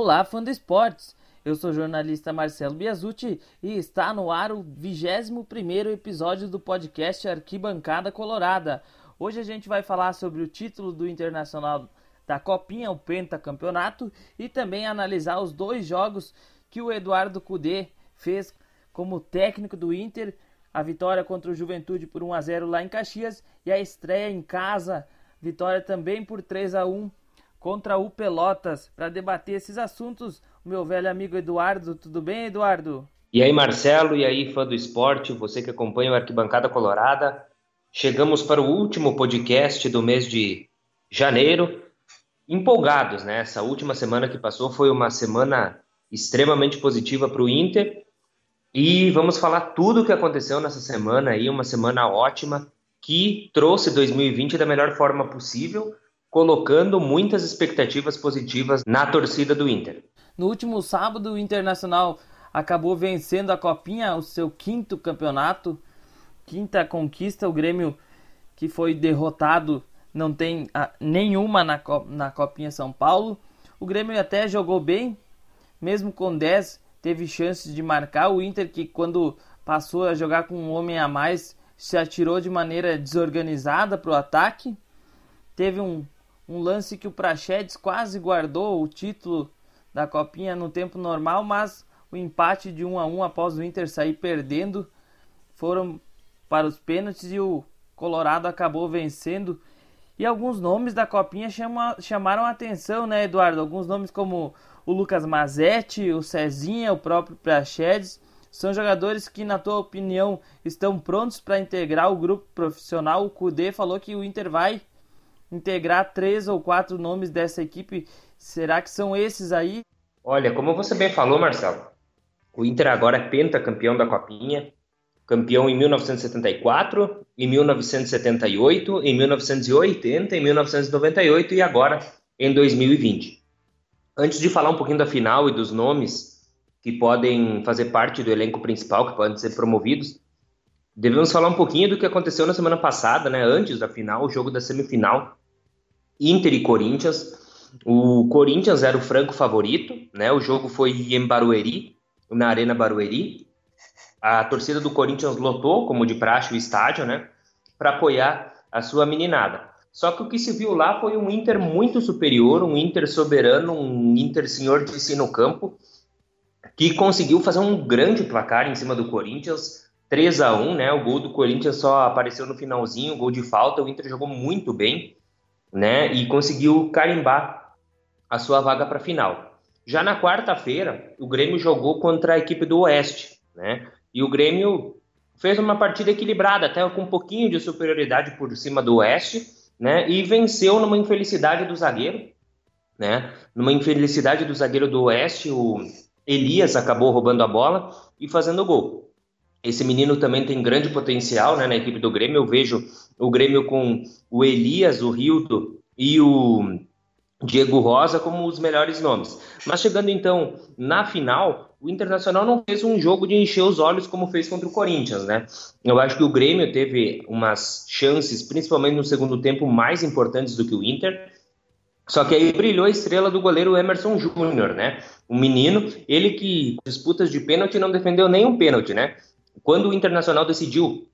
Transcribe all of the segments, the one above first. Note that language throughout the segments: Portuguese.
Olá, fã do esportes! Eu sou o jornalista Marcelo Biasucci e está no ar o 21 episódio do podcast Arquibancada Colorada. Hoje a gente vai falar sobre o título do Internacional da Copinha, o Pentacampeonato, e também analisar os dois jogos que o Eduardo Cudê fez como técnico do Inter, a vitória contra o Juventude por 1 a 0 lá em Caxias e a estreia em casa, vitória também por 3 a 1 contra o Pelotas. Para debater esses assuntos, o meu velho amigo Eduardo. Tudo bem, Eduardo? E aí, Marcelo, e aí, fã do esporte, você que acompanha o Arquibancada Colorada. Chegamos para o último podcast do mês de janeiro. Empolgados, né? Essa última semana que passou foi uma semana extremamente positiva para o Inter. E vamos falar tudo o que aconteceu nessa semana aí, uma semana ótima que trouxe 2020 da melhor forma possível colocando muitas expectativas positivas na torcida do Inter. No último sábado, o Internacional acabou vencendo a Copinha, o seu quinto campeonato, quinta conquista. O Grêmio, que foi derrotado, não tem a, nenhuma na, na Copinha São Paulo. O Grêmio até jogou bem, mesmo com 10, teve chances de marcar. O Inter, que quando passou a jogar com um homem a mais, se atirou de maneira desorganizada para o ataque. Teve um um lance que o Prachedes quase guardou o título da Copinha no tempo normal, mas o empate de 1 a 1 após o Inter sair perdendo foram para os pênaltis e o Colorado acabou vencendo. E alguns nomes da Copinha chama, chamaram a atenção, né, Eduardo? Alguns nomes como o Lucas Mazetti, o Cezinha, o próprio Prachedes, são jogadores que, na tua opinião, estão prontos para integrar o grupo profissional. O Cudê falou que o Inter vai integrar três ou quatro nomes dessa equipe. Será que são esses aí? Olha, como você bem falou, Marcelo, o Inter agora é pentacampeão da Copinha, campeão em 1974, em 1978, em 1980, em 1998 e agora em 2020. Antes de falar um pouquinho da final e dos nomes que podem fazer parte do elenco principal, que podem ser promovidos, devemos falar um pouquinho do que aconteceu na semana passada, né, antes da final, o jogo da semifinal Inter e Corinthians. O Corinthians era o franco favorito, né? O jogo foi em Barueri, na Arena Barueri. A torcida do Corinthians lotou, como de praxe, o estádio, né? Para apoiar a sua meninada. Só que o que se viu lá foi um Inter muito superior, um Inter soberano, um Inter senhor de si no campo, que conseguiu fazer um grande placar em cima do Corinthians, 3 a 1 né? O gol do Corinthians só apareceu no finalzinho, gol de falta. O Inter jogou muito bem né? E conseguiu carimbar a sua vaga para a final. Já na quarta-feira, o Grêmio jogou contra a equipe do Oeste, né? E o Grêmio fez uma partida equilibrada, até com um pouquinho de superioridade por cima do Oeste, né? E venceu numa infelicidade do zagueiro, né? Numa infelicidade do zagueiro do Oeste, o Elias acabou roubando a bola e fazendo o gol. Esse menino também tem grande potencial né, na equipe do Grêmio. Eu vejo o Grêmio com o Elias, o Rildo e o Diego Rosa como os melhores nomes. Mas chegando então na final, o Internacional não fez um jogo de encher os olhos como fez contra o Corinthians, né? Eu acho que o Grêmio teve umas chances, principalmente no segundo tempo, mais importantes do que o Inter. Só que aí brilhou a estrela do goleiro Emerson Júnior, né? O menino, ele que disputas de pênalti não defendeu nenhum pênalti, né? Quando o Internacional decidiu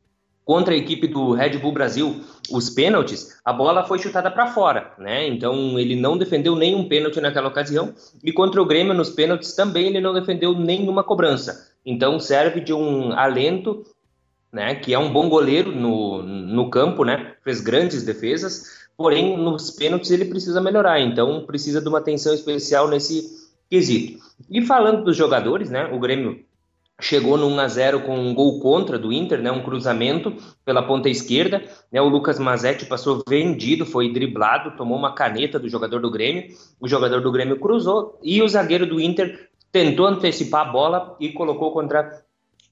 contra a equipe do Red Bull Brasil os pênaltis, a bola foi chutada para fora, né? Então ele não defendeu nenhum pênalti naquela ocasião e contra o Grêmio nos pênaltis também ele não defendeu nenhuma cobrança. Então serve de um alento, né? Que é um bom goleiro no, no campo, né? Fez grandes defesas, porém nos pênaltis ele precisa melhorar. Então precisa de uma atenção especial nesse quesito. E falando dos jogadores, né? O Grêmio chegou no 1 a 0 com um gol contra do Inter, né, um cruzamento pela ponta esquerda, né, o Lucas Mazetti passou vendido, foi driblado, tomou uma caneta do jogador do Grêmio, o jogador do Grêmio cruzou e o zagueiro do Inter tentou antecipar a bola e colocou contra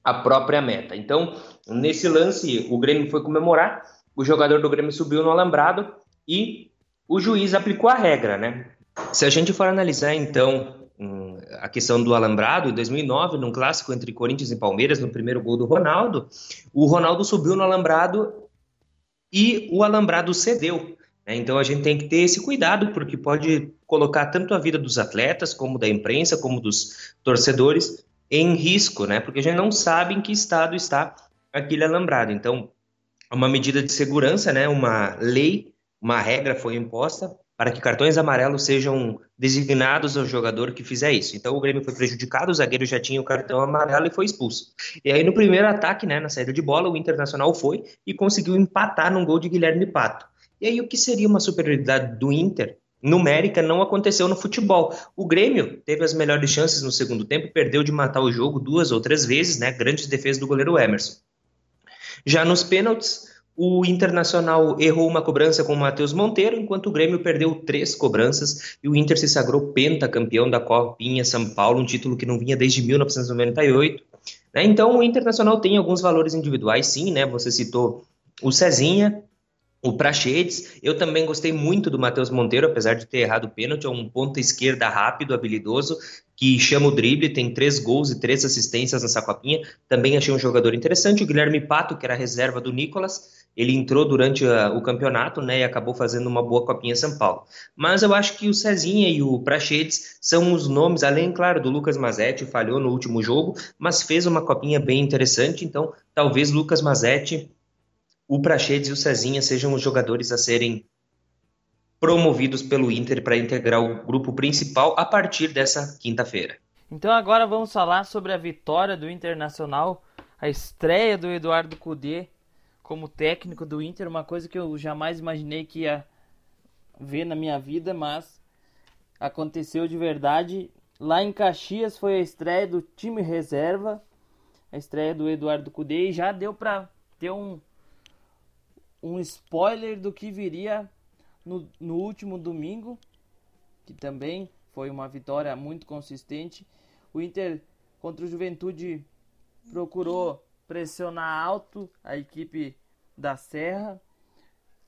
a própria meta. Então, nesse lance, o Grêmio foi comemorar, o jogador do Grêmio subiu no alambrado e o juiz aplicou a regra, né? Se a gente for analisar então a questão do alambrado, em 2009, num clássico entre Corinthians e Palmeiras, no primeiro gol do Ronaldo, o Ronaldo subiu no alambrado e o alambrado cedeu. Né? Então a gente tem que ter esse cuidado, porque pode colocar tanto a vida dos atletas, como da imprensa, como dos torcedores em risco, né? Porque a gente não sabe em que estado está aquele alambrado. Então, uma medida de segurança, né? Uma lei, uma regra foi imposta para que cartões amarelos sejam designados ao jogador que fizer isso. Então o Grêmio foi prejudicado, o zagueiro já tinha o cartão amarelo e foi expulso. E aí no primeiro ataque, né, na saída de bola, o Internacional foi e conseguiu empatar num gol de Guilherme Pato. E aí o que seria uma superioridade do Inter numérica não aconteceu no futebol. O Grêmio teve as melhores chances no segundo tempo, perdeu de matar o jogo duas ou três vezes, né? Grandes defesas do goleiro Emerson. Já nos pênaltis, o Internacional errou uma cobrança com o Matheus Monteiro, enquanto o Grêmio perdeu três cobranças e o Inter se sagrou pentacampeão da Copinha São Paulo, um título que não vinha desde 1998. Né? Então o Internacional tem alguns valores individuais, sim, né? Você citou o Cezinha, o Prachedes, eu também gostei muito do Matheus Monteiro, apesar de ter errado o pênalti, é um ponta esquerda rápido, habilidoso, que chama o drible, tem três gols e três assistências nessa copinha. Também achei um jogador interessante. O Guilherme Pato, que era reserva do Nicolas, ele entrou durante a, o campeonato né, e acabou fazendo uma boa copinha São Paulo. Mas eu acho que o Cezinha e o Prachedes são os nomes, além, claro, do Lucas Mazetti, falhou no último jogo, mas fez uma copinha bem interessante. Então, talvez Lucas Mazetti o Praxedes e o Cezinha sejam os jogadores a serem promovidos pelo Inter para integrar o grupo principal a partir dessa quinta-feira. Então agora vamos falar sobre a vitória do Internacional, a estreia do Eduardo Cudê como técnico do Inter, uma coisa que eu jamais imaginei que ia ver na minha vida, mas aconteceu de verdade. Lá em Caxias foi a estreia do time reserva, a estreia do Eduardo Cudê e já deu para ter um um spoiler do que viria no, no último domingo, que também foi uma vitória muito consistente. O Inter contra o Juventude procurou pressionar alto a equipe da Serra,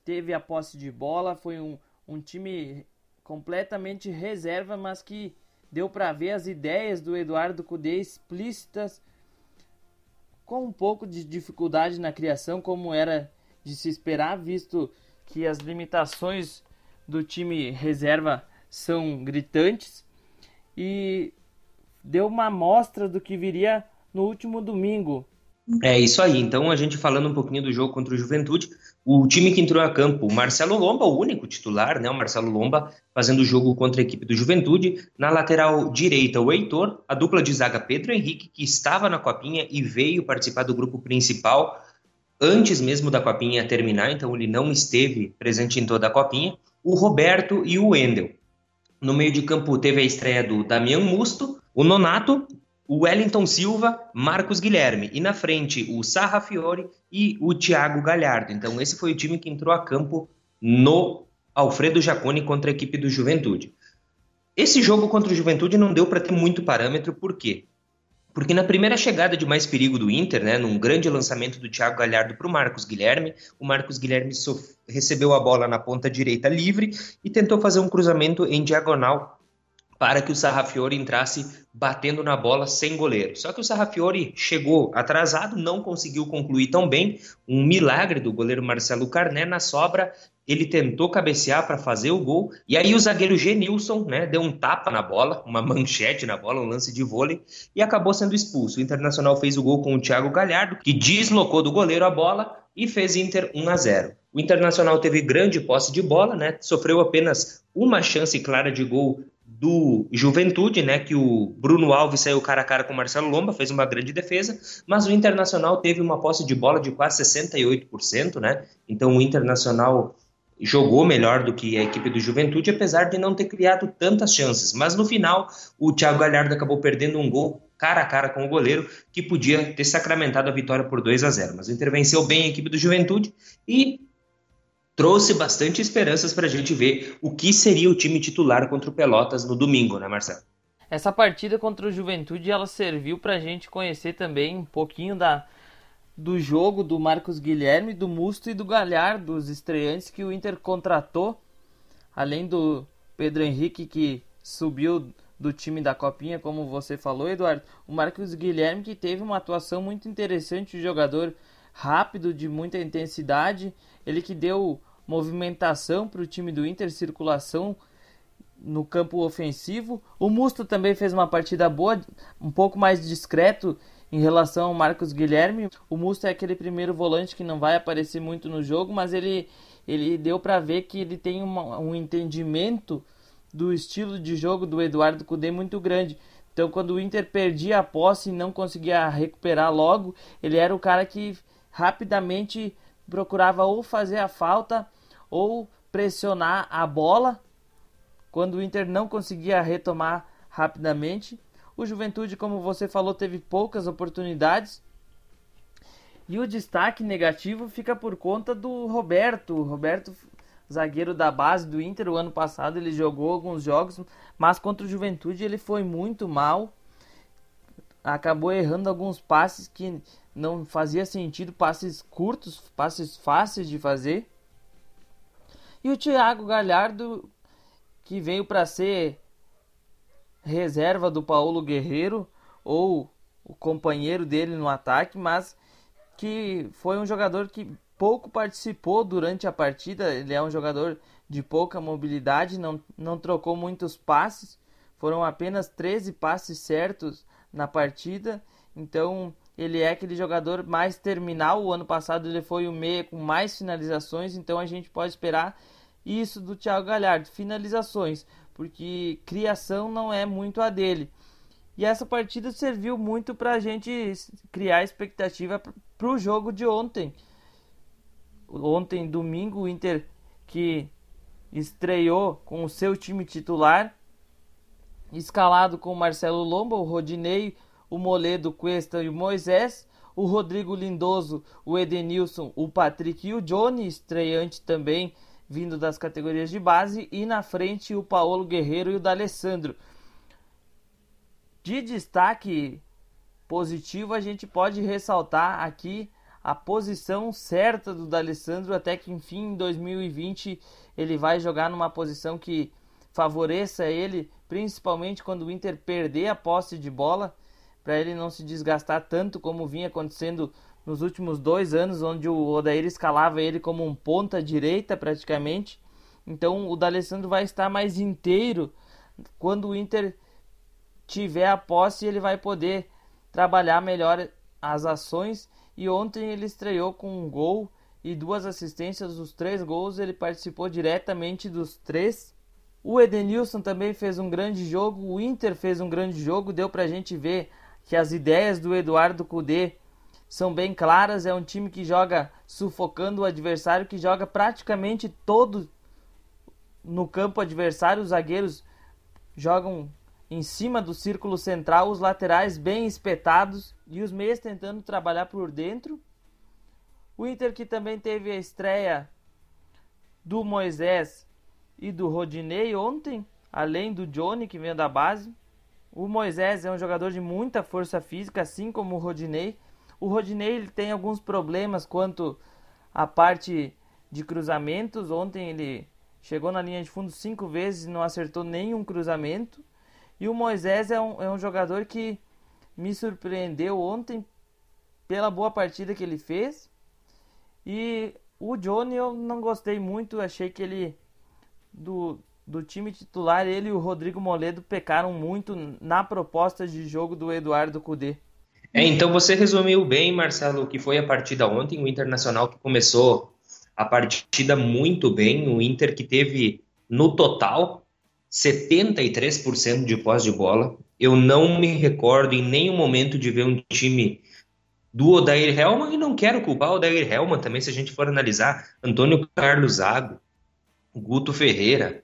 teve a posse de bola, foi um, um time completamente reserva, mas que deu para ver as ideias do Eduardo Cudê explícitas, com um pouco de dificuldade na criação, como era de se esperar, visto que as limitações do time reserva são gritantes e deu uma amostra do que viria no último domingo. É isso aí. Então, a gente falando um pouquinho do jogo contra o Juventude, o time que entrou a campo, o Marcelo Lomba, o único titular, né? O Marcelo Lomba fazendo o jogo contra a equipe do Juventude. Na lateral direita, o Heitor, a dupla de zaga Pedro Henrique, que estava na copinha e veio participar do grupo principal antes mesmo da copinha terminar, então ele não esteve presente em toda a copinha, o Roberto e o Wendel. No meio de campo teve a estreia do Damian Musto, o Nonato, o Wellington Silva, Marcos Guilherme e na frente o Sarra Fiore e o Thiago Galhardo. Então esse foi o time que entrou a campo no Alfredo Jaconi contra a equipe do Juventude. Esse jogo contra o Juventude não deu para ter muito parâmetro, por quê? Porque na primeira chegada de mais perigo do Inter, né, num grande lançamento do Thiago Galhardo para o Marcos Guilherme, o Marcos Guilherme recebeu a bola na ponta direita livre e tentou fazer um cruzamento em diagonal para que o Sarrafiori entrasse batendo na bola sem goleiro. Só que o Sarrafiori chegou atrasado, não conseguiu concluir tão bem. Um milagre do goleiro Marcelo Carné na sobra ele tentou cabecear para fazer o gol, e aí o zagueiro Genilson né, deu um tapa na bola, uma manchete na bola, um lance de vôlei, e acabou sendo expulso. O Internacional fez o gol com o Thiago Galhardo, que deslocou do goleiro a bola e fez Inter 1 a 0. O Internacional teve grande posse de bola, né, sofreu apenas uma chance clara de gol do Juventude, né, que o Bruno Alves saiu cara a cara com o Marcelo Lomba, fez uma grande defesa, mas o Internacional teve uma posse de bola de quase 68%, né? Então o Internacional jogou melhor do que a equipe do Juventude, apesar de não ter criado tantas chances. Mas no final, o Thiago Galhardo acabou perdendo um gol cara a cara com o goleiro, que podia ter sacramentado a vitória por 2 a 0. Mas intervenceu bem a equipe do Juventude e trouxe bastante esperanças para a gente ver o que seria o time titular contra o Pelotas no domingo, né, Marcelo? Essa partida contra o Juventude ela serviu para a gente conhecer também um pouquinho da do jogo do Marcos Guilherme, do Musto e do Galhardo, dos estreantes que o Inter contratou, além do Pedro Henrique que subiu do time da Copinha, como você falou, Eduardo. O Marcos Guilherme que teve uma atuação muito interessante, um jogador rápido, de muita intensidade, ele que deu movimentação para o time do Inter, circulação no campo ofensivo. O Musto também fez uma partida boa, um pouco mais discreto em relação ao Marcos Guilherme. O Musto é aquele primeiro volante que não vai aparecer muito no jogo, mas ele, ele deu para ver que ele tem uma, um entendimento do estilo de jogo do Eduardo Cudê muito grande. Então, quando o Inter perdia a posse e não conseguia recuperar logo, ele era o cara que rapidamente procurava ou fazer a falta ou pressionar a bola quando o Inter não conseguia retomar rapidamente. O Juventude, como você falou, teve poucas oportunidades. E o destaque negativo fica por conta do Roberto. O Roberto, zagueiro da base do Inter, o ano passado ele jogou alguns jogos, mas contra o Juventude ele foi muito mal. Acabou errando alguns passes que não fazia sentido, passes curtos, passes fáceis de fazer. E o Thiago Galhardo que veio para ser reserva do Paulo Guerreiro ou o companheiro dele no ataque, mas que foi um jogador que pouco participou durante a partida. Ele é um jogador de pouca mobilidade, não, não trocou muitos passes, foram apenas 13 passes certos na partida. Então ele é aquele jogador mais terminal. O ano passado ele foi o meia com mais finalizações, então a gente pode esperar isso do Thiago Galhardo, finalizações, porque criação não é muito a dele. E essa partida serviu muito para a gente criar expectativa para o jogo de ontem. Ontem, domingo, o Inter que estreou com o seu time titular, escalado com Marcelo Lomba, o Rodinei, o Moledo, Cuesta e o Moisés, o Rodrigo Lindoso, o Edenilson, o Patrick e o Johnny, estreante também vindo das categorias de base, e na frente o Paulo Guerreiro e o D'Alessandro. De destaque positivo, a gente pode ressaltar aqui a posição certa do D'Alessandro, até que enfim em 2020 ele vai jogar numa posição que favoreça ele, principalmente quando o Inter perder a posse de bola, para ele não se desgastar tanto como vinha acontecendo nos últimos dois anos, onde o Odair escalava ele como um ponta direita praticamente. Então o D'Alessandro vai estar mais inteiro quando o Inter tiver a posse, ele vai poder trabalhar melhor as ações. E ontem ele estreou com um gol e duas assistências, os três gols ele participou diretamente dos três. O Edenilson também fez um grande jogo, o Inter fez um grande jogo, deu pra gente ver que as ideias do Eduardo Cudê são bem claras. É um time que joga sufocando o adversário, que joga praticamente todo no campo adversário. Os zagueiros jogam em cima do círculo central, os laterais bem espetados e os meias tentando trabalhar por dentro. O Inter que também teve a estreia do Moisés e do Rodinei ontem, além do Johnny que veio da base. O Moisés é um jogador de muita força física, assim como o Rodinei. O Rodinei ele tem alguns problemas quanto à parte de cruzamentos. Ontem ele chegou na linha de fundo cinco vezes e não acertou nenhum cruzamento. E o Moisés é um, é um jogador que me surpreendeu ontem pela boa partida que ele fez. E o Johnny eu não gostei muito, achei que ele do, do time titular, ele e o Rodrigo Moledo pecaram muito na proposta de jogo do Eduardo Cudê. É, então você resumiu bem, Marcelo, que foi a partida ontem, o Internacional que começou a partida muito bem, o Inter que teve no total 73% de posse de bola. Eu não me recordo em nenhum momento de ver um time do Odair Helman e não quero culpar o Odair Helman também, se a gente for analisar Antônio Carlos Zago, Guto Ferreira,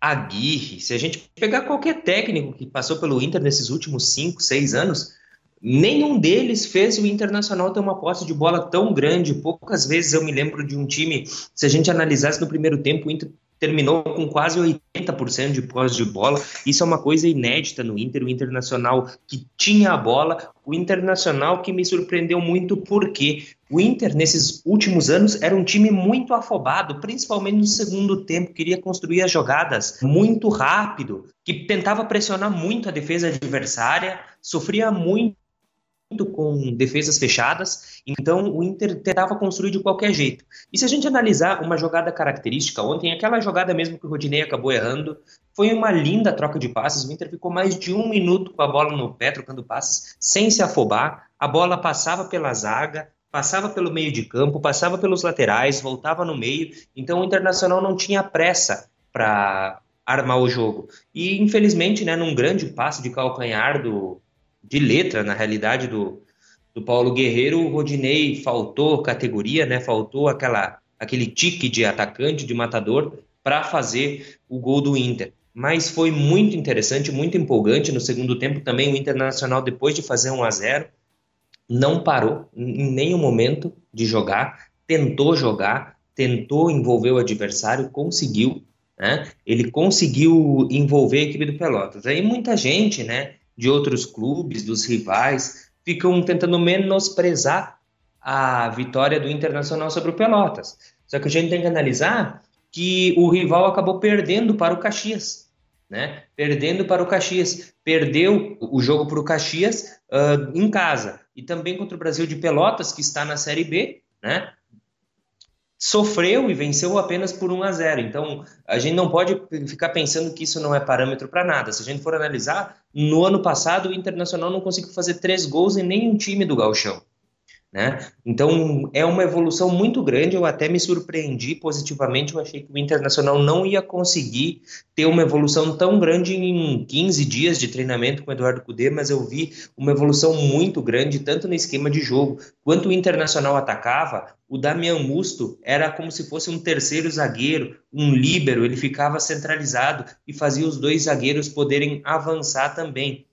Aguirre, se a gente pegar qualquer técnico que passou pelo Inter nesses últimos 5, 6 anos, Nenhum deles fez o Internacional ter uma posse de bola tão grande. Poucas vezes eu me lembro de um time, se a gente analisasse no primeiro tempo, o Inter terminou com quase 80% de posse de bola. Isso é uma coisa inédita no Inter, o Internacional que tinha a bola, o Internacional que me surpreendeu muito porque o Inter nesses últimos anos era um time muito afobado, principalmente no segundo tempo, queria construir as jogadas muito rápido, que tentava pressionar muito a defesa adversária, sofria muito com defesas fechadas, então o Inter tentava construir de qualquer jeito. E se a gente analisar uma jogada característica ontem, aquela jogada mesmo que o Rodinei acabou errando, foi uma linda troca de passes. O Inter ficou mais de um minuto com a bola no pé, trocando passes, sem se afobar. A bola passava pela zaga, passava pelo meio de campo, passava pelos laterais, voltava no meio. Então o Internacional não tinha pressa para armar o jogo. E infelizmente, né, num grande passe de calcanhar do de letra, na realidade, do, do Paulo Guerreiro, o Rodinei faltou categoria, né? Faltou aquela, aquele tique de atacante, de matador, para fazer o gol do Inter. Mas foi muito interessante, muito empolgante. No segundo tempo também o Internacional, depois de fazer 1 a 0 não parou em nenhum momento de jogar, tentou jogar, tentou envolver o adversário, conseguiu. Né? Ele conseguiu envolver a equipe do Pelotas. Aí muita gente, né? De outros clubes, dos rivais, ficam tentando menosprezar a vitória do Internacional sobre o Pelotas. Só que a gente tem que analisar que o rival acabou perdendo para o Caxias, né? Perdendo para o Caxias, perdeu o jogo para o Caxias uh, em casa e também contra o Brasil de Pelotas que está na Série B, né? Sofreu e venceu apenas por 1 a 0. Então, a gente não pode ficar pensando que isso não é parâmetro para nada. Se a gente for analisar, no ano passado o Internacional não conseguiu fazer três gols em nenhum time do Gauchão. Né? Então é uma evolução muito grande. Eu até me surpreendi positivamente. Eu achei que o Internacional não ia conseguir ter uma evolução tão grande em 15 dias de treinamento com o Eduardo Cudê, mas eu vi uma evolução muito grande, tanto no esquema de jogo quanto o Internacional atacava. O Damian Musto era como se fosse um terceiro zagueiro, um líbero, ele ficava centralizado e fazia os dois zagueiros poderem avançar também.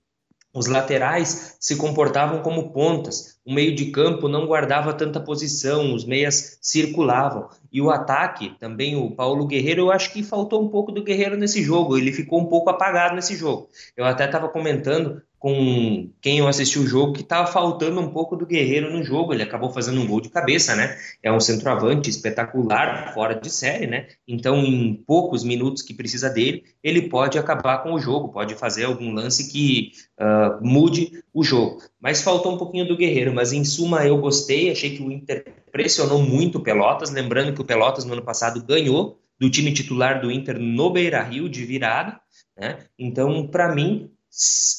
Os laterais se comportavam como pontas, o meio de campo não guardava tanta posição, os meias circulavam. E o ataque, também o Paulo Guerreiro, eu acho que faltou um pouco do Guerreiro nesse jogo, ele ficou um pouco apagado nesse jogo. Eu até estava comentando com quem eu assisti o jogo que estava faltando um pouco do Guerreiro no jogo. Ele acabou fazendo um gol de cabeça, né? É um centroavante espetacular, fora de série, né? Então, em poucos minutos que precisa dele, ele pode acabar com o jogo, pode fazer algum lance que uh, mude o jogo. Mas faltou um pouquinho do Guerreiro. Mas em suma, eu gostei. Achei que o Inter pressionou muito o Pelotas. Lembrando que o Pelotas no ano passado ganhou do time titular do Inter no Beira Rio de virada. Né? Então, para mim,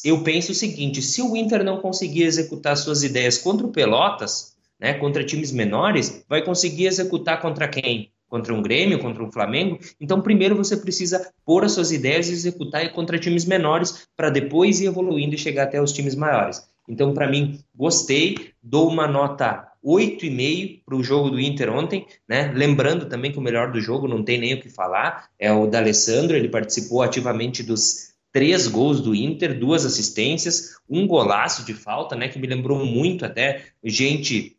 eu penso o seguinte: se o Inter não conseguir executar suas ideias contra o Pelotas, né, contra times menores, vai conseguir executar contra quem? Contra um Grêmio, contra um Flamengo? Então, primeiro você precisa pôr as suas ideias e executar contra times menores, para depois ir evoluindo e chegar até os times maiores. Então, para mim, gostei, dou uma nota 8,5 para o jogo do Inter ontem, né? Lembrando também que o melhor do jogo, não tem nem o que falar, é o da Alessandro, ele participou ativamente dos três gols do Inter, duas assistências, um golaço de falta, né, que me lembrou muito até gente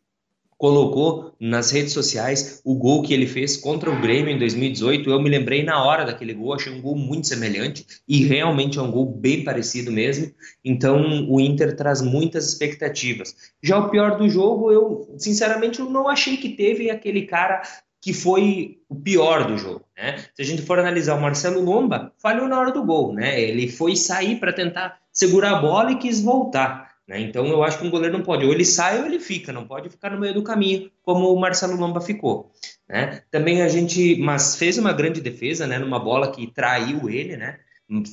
colocou nas redes sociais o gol que ele fez contra o Grêmio em 2018. Eu me lembrei na hora daquele gol, achei um gol muito semelhante e realmente é um gol bem parecido mesmo. Então o Inter traz muitas expectativas. Já o pior do jogo, eu sinceramente eu não achei que teve aquele cara que foi o pior do jogo. Né? Se a gente for analisar o Marcelo Lomba, falhou na hora do gol. Né? Ele foi sair para tentar segurar a bola e quis voltar. Né? Então eu acho que um goleiro não pode, ou ele sai ou ele fica, não pode ficar no meio do caminho, como o Marcelo Lomba ficou. Né? Também a gente, mas fez uma grande defesa, né? numa bola que traiu ele, né?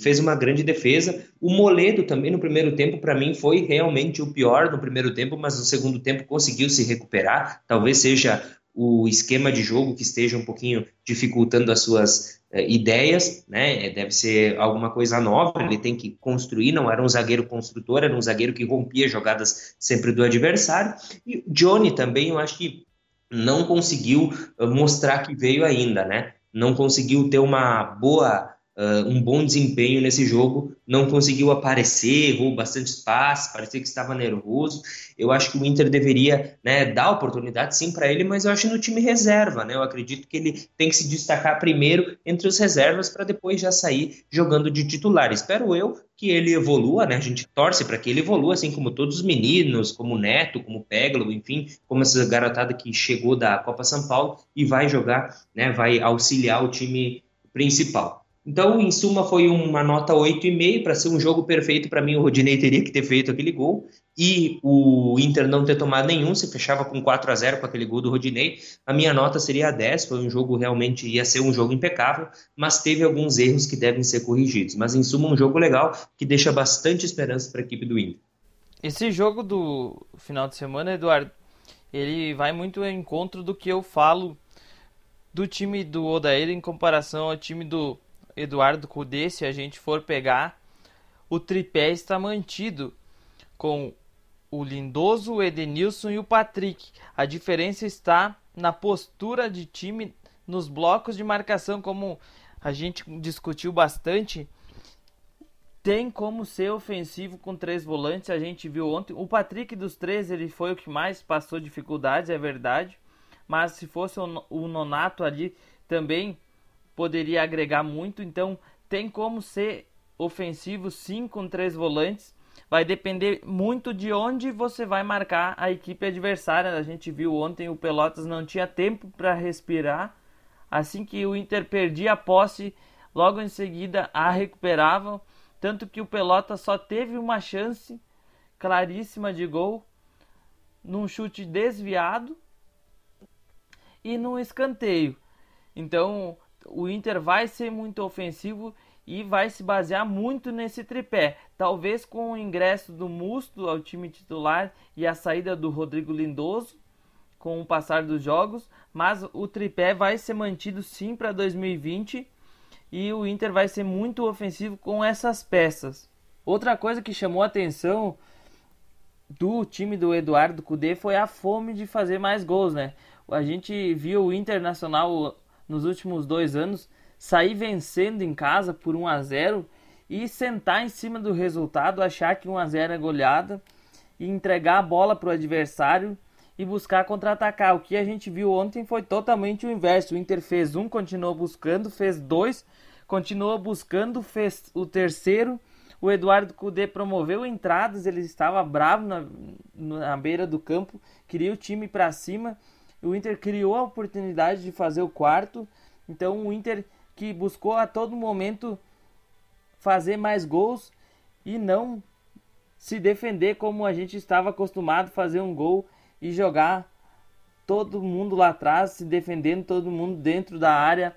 fez uma grande defesa. O Moledo também no primeiro tempo, para mim, foi realmente o pior no primeiro tempo, mas no segundo tempo conseguiu se recuperar. Talvez seja o esquema de jogo que esteja um pouquinho dificultando as suas uh, ideias, né? É, deve ser alguma coisa nova, ele tem que construir, não era um zagueiro construtor, era um zagueiro que rompia jogadas sempre do adversário. E Johnny também, eu acho que não conseguiu uh, mostrar que veio ainda, né? Não conseguiu ter uma boa uh, um bom desempenho nesse jogo, não conseguiu aparecer, errou bastante espaço, parecia que estava nervoso. Eu acho que o Inter deveria né, dar oportunidade sim para ele, mas eu acho no time reserva, né? Eu acredito que ele tem que se destacar primeiro entre os reservas para depois já sair jogando de titular. Espero eu que ele evolua, né? A gente torce para que ele evolua, assim como todos os meninos, como o Neto, como o Peglo, enfim, como essa garotada que chegou da Copa São Paulo e vai jogar, né? Vai auxiliar o time principal. Então, em suma, foi uma nota 8,5 para ser um jogo perfeito. Para mim, o Rodinei teria que ter feito aquele gol e o Inter não ter tomado nenhum, se fechava com 4 a 0 com aquele gol do Rodinei. A minha nota seria 10. Foi um jogo realmente ia ser um jogo impecável, mas teve alguns erros que devem ser corrigidos. Mas, em suma, um jogo legal que deixa bastante esperança para a equipe do Inter. Esse jogo do final de semana, Eduardo, ele vai muito ao encontro do que eu falo do time do Odair em comparação ao time do Eduardo Cudê, se a gente for pegar, o tripé está mantido com o Lindoso, o Edenilson e o Patrick. A diferença está na postura de time nos blocos de marcação, como a gente discutiu bastante. Tem como ser ofensivo com três volantes, a gente viu ontem. O Patrick dos três, ele foi o que mais passou dificuldades, é verdade. Mas se fosse o Nonato ali, também poderia agregar muito. Então tem como ser ofensivo sim com três volantes. Vai depender muito de onde você vai marcar a equipe adversária. A gente viu ontem o Pelotas não tinha tempo para respirar. Assim que o Inter perdia a posse, logo em seguida a recuperavam. Tanto que o Pelotas só teve uma chance claríssima de gol num chute desviado e num escanteio. Então o Inter vai ser muito ofensivo e vai se basear muito nesse tripé. Talvez com o ingresso do Musto ao time titular e a saída do Rodrigo Lindoso com o passar dos jogos, mas o tripé vai ser mantido sim para 2020 e o Inter vai ser muito ofensivo com essas peças. Outra coisa que chamou a atenção do time do Eduardo Cudê foi a fome de fazer mais gols, né? A gente viu o Internacional nos últimos dois anos sair vencendo em casa por 1 a 0 e sentar em cima do resultado, achar que 1 a 0 é goleada e entregar a bola para o adversário e buscar contra-atacar. O que a gente viu ontem foi totalmente o inverso. O Inter fez um, continuou buscando, fez dois, continuou buscando, fez o terceiro. O Eduardo Cudê promoveu entradas, ele estava bravo na, na beira do campo, queria o time para cima o Inter criou a oportunidade de fazer o quarto. Então o Inter que buscou a todo momento fazer mais gols e não se defender como a gente estava acostumado fazer um gol e jogar todo mundo lá atrás, se defendendo todo mundo dentro da área,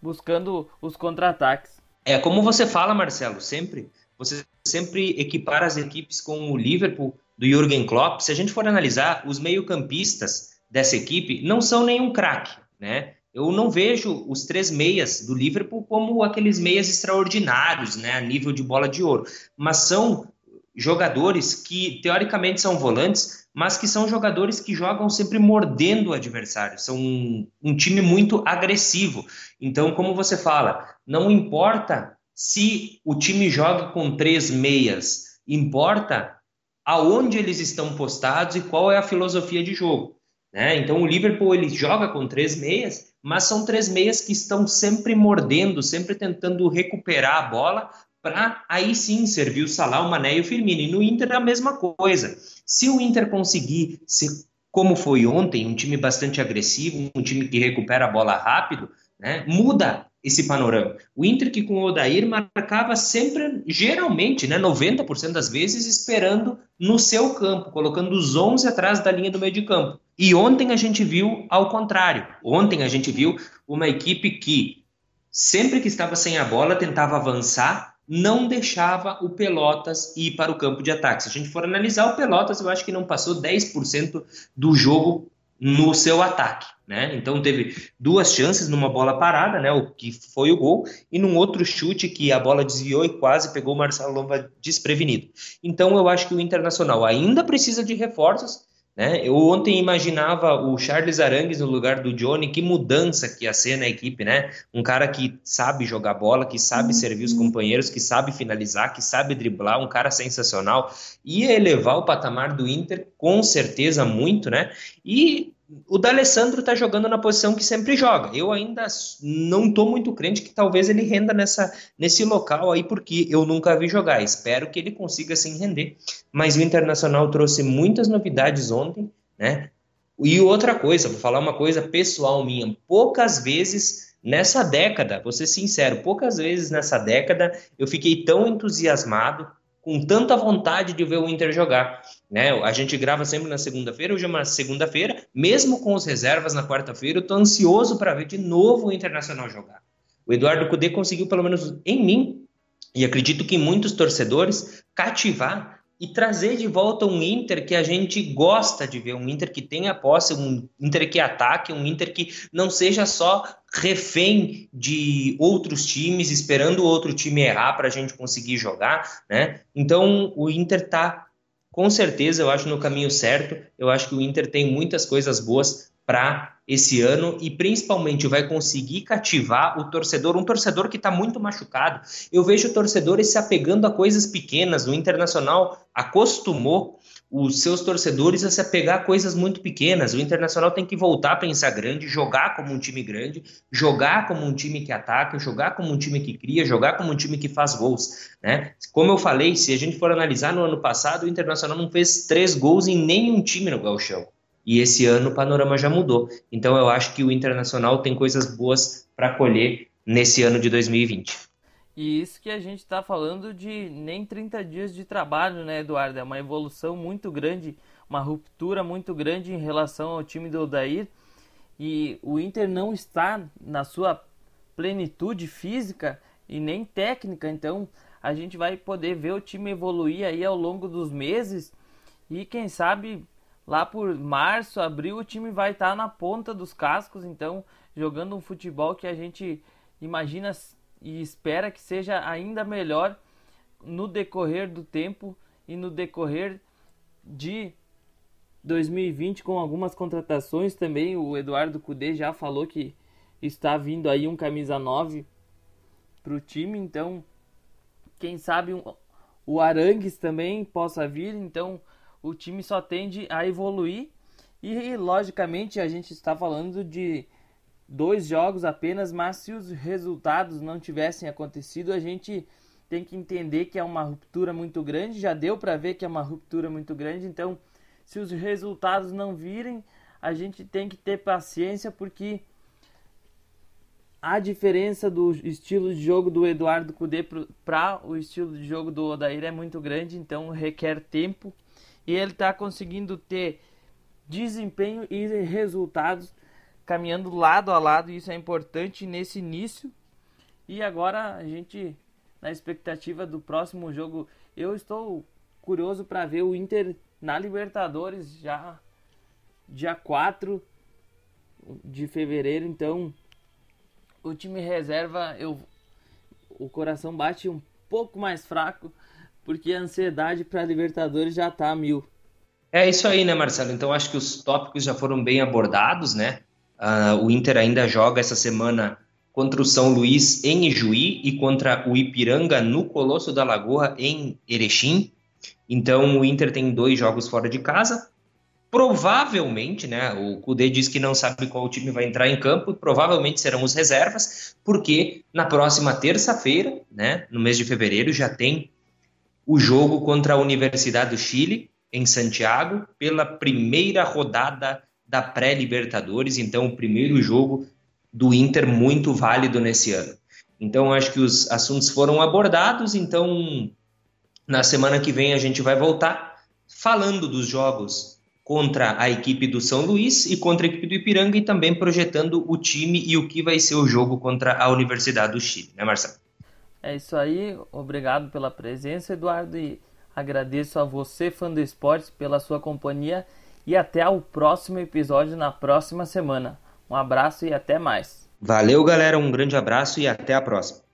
buscando os contra-ataques. É como você fala, Marcelo, sempre você sempre equipara as equipes com o Liverpool do Jürgen Klopp. Se a gente for analisar os meio-campistas dessa equipe não são nenhum craque, né? Eu não vejo os três meias do Liverpool como aqueles meias extraordinários, né, a nível de bola de ouro, mas são jogadores que teoricamente são volantes, mas que são jogadores que jogam sempre mordendo o adversário. São um, um time muito agressivo. Então, como você fala, não importa se o time joga com três meias, importa aonde eles estão postados e qual é a filosofia de jogo. Né? Então o Liverpool ele joga com três meias, mas são três meias que estão sempre mordendo, sempre tentando recuperar a bola para aí sim servir o Salah, o Mané e o Firmino. E no Inter é a mesma coisa. Se o Inter conseguir ser como foi ontem, um time bastante agressivo, um time que recupera a bola rápido, né, muda esse panorama. O Inter que com o Odair marcava sempre, geralmente, né, 90% das vezes, esperando no seu campo, colocando os 11 atrás da linha do meio de campo. E ontem a gente viu ao contrário. Ontem a gente viu uma equipe que, sempre que estava sem a bola, tentava avançar, não deixava o Pelotas ir para o campo de ataque. Se a gente for analisar o Pelotas, eu acho que não passou 10% do jogo no seu ataque. Né? Então teve duas chances numa bola parada, né? O que foi o gol, e num outro chute que a bola desviou e quase pegou o Marcelo Lomba desprevenido. Então eu acho que o Internacional ainda precisa de reforços. Né? Eu ontem imaginava o Charles Arangues no lugar do Johnny, que mudança que ia ser na equipe, né? Um cara que sabe jogar bola, que sabe servir os companheiros, que sabe finalizar, que sabe driblar, um cara sensacional. Ia elevar o patamar do Inter, com certeza, muito, né? E o D'Alessandro está jogando na posição que sempre joga. Eu ainda não estou muito crente que talvez ele renda nessa, nesse local aí, porque eu nunca vi jogar. Espero que ele consiga se render. Mas o Internacional trouxe muitas novidades ontem, né? E outra coisa, vou falar uma coisa pessoal minha. Poucas vezes nessa década, vou ser sincero, poucas vezes nessa década eu fiquei tão entusiasmado, com tanta vontade de ver o Inter jogar. Né? A gente grava sempre na segunda-feira, hoje é uma segunda-feira, mesmo com os reservas na quarta-feira, eu estou ansioso para ver de novo o Internacional jogar. O Eduardo Cudê conseguiu, pelo menos em mim, e acredito que em muitos torcedores, cativar e trazer de volta um Inter que a gente gosta de ver, um Inter que tenha posse, um Inter que ataque, um Inter que não seja só refém de outros times, esperando o outro time errar para a gente conseguir jogar, né? Então o Inter está com certeza, eu acho no caminho certo. Eu acho que o Inter tem muitas coisas boas para esse ano e principalmente vai conseguir cativar o torcedor, um torcedor que está muito machucado. Eu vejo torcedores se apegando a coisas pequenas. O Internacional acostumou os seus torcedores a se apegar a coisas muito pequenas. O Internacional tem que voltar a pensar grande, jogar como um time grande, jogar como um time que ataca, jogar como um time que cria, jogar como um time que faz gols. Né? Como eu falei, se a gente for analisar no ano passado, o Internacional não fez três gols em nenhum time no Gauchão. E esse ano o panorama já mudou. Então eu acho que o Internacional tem coisas boas para colher nesse ano de 2020. E isso que a gente está falando de nem 30 dias de trabalho, né, Eduardo? É uma evolução muito grande, uma ruptura muito grande em relação ao time do Odair. E o Inter não está na sua plenitude física e nem técnica, então a gente vai poder ver o time evoluir aí ao longo dos meses e quem sabe lá por março, abril, o time vai estar tá na ponta dos cascos, então jogando um futebol que a gente imagina e espera que seja ainda melhor no decorrer do tempo e no decorrer de 2020 com algumas contratações também. O Eduardo Cudê já falou que está vindo aí um camisa 9 para o time, então quem sabe um, o Arangues também possa vir, então o time só tende a evoluir. E logicamente a gente está falando de dois jogos apenas, mas se os resultados não tivessem acontecido, a gente tem que entender que é uma ruptura muito grande, já deu para ver que é uma ruptura muito grande, então se os resultados não virem, a gente tem que ter paciência porque a diferença do estilo de jogo do Eduardo Cudê para o estilo de jogo do Odair é muito grande, então requer tempo e ele está conseguindo ter desempenho e resultados caminhando lado a lado. Isso é importante nesse início. E agora a gente, na expectativa do próximo jogo, eu estou curioso para ver o Inter na Libertadores já dia 4 de fevereiro. Então, o time reserva, eu o coração bate um pouco mais fraco porque a ansiedade para Libertadores já tá a mil. É isso aí, né, Marcelo? Então acho que os tópicos já foram bem abordados, né? Uh, o Inter ainda joga essa semana contra o São Luís em Ijuí e contra o Ipiranga no Colosso da Lagoa em Erechim. Então o Inter tem dois jogos fora de casa. Provavelmente, né? O Cudê diz que não sabe qual time vai entrar em campo, provavelmente serão os reservas, porque na próxima terça-feira, né, no mês de fevereiro, já tem o jogo contra a Universidade do Chile, em Santiago, pela primeira rodada da pré-Libertadores. Então, o primeiro jogo do Inter muito válido nesse ano. Então, acho que os assuntos foram abordados. Então, na semana que vem, a gente vai voltar falando dos jogos contra a equipe do São Luís e contra a equipe do Ipiranga e também projetando o time e o que vai ser o jogo contra a Universidade do Chile, né, Marcelo? É isso aí, obrigado pela presença, Eduardo, e agradeço a você, fã do esporte, pela sua companhia e até o próximo episódio na próxima semana. Um abraço e até mais. Valeu, galera, um grande abraço e até a próxima.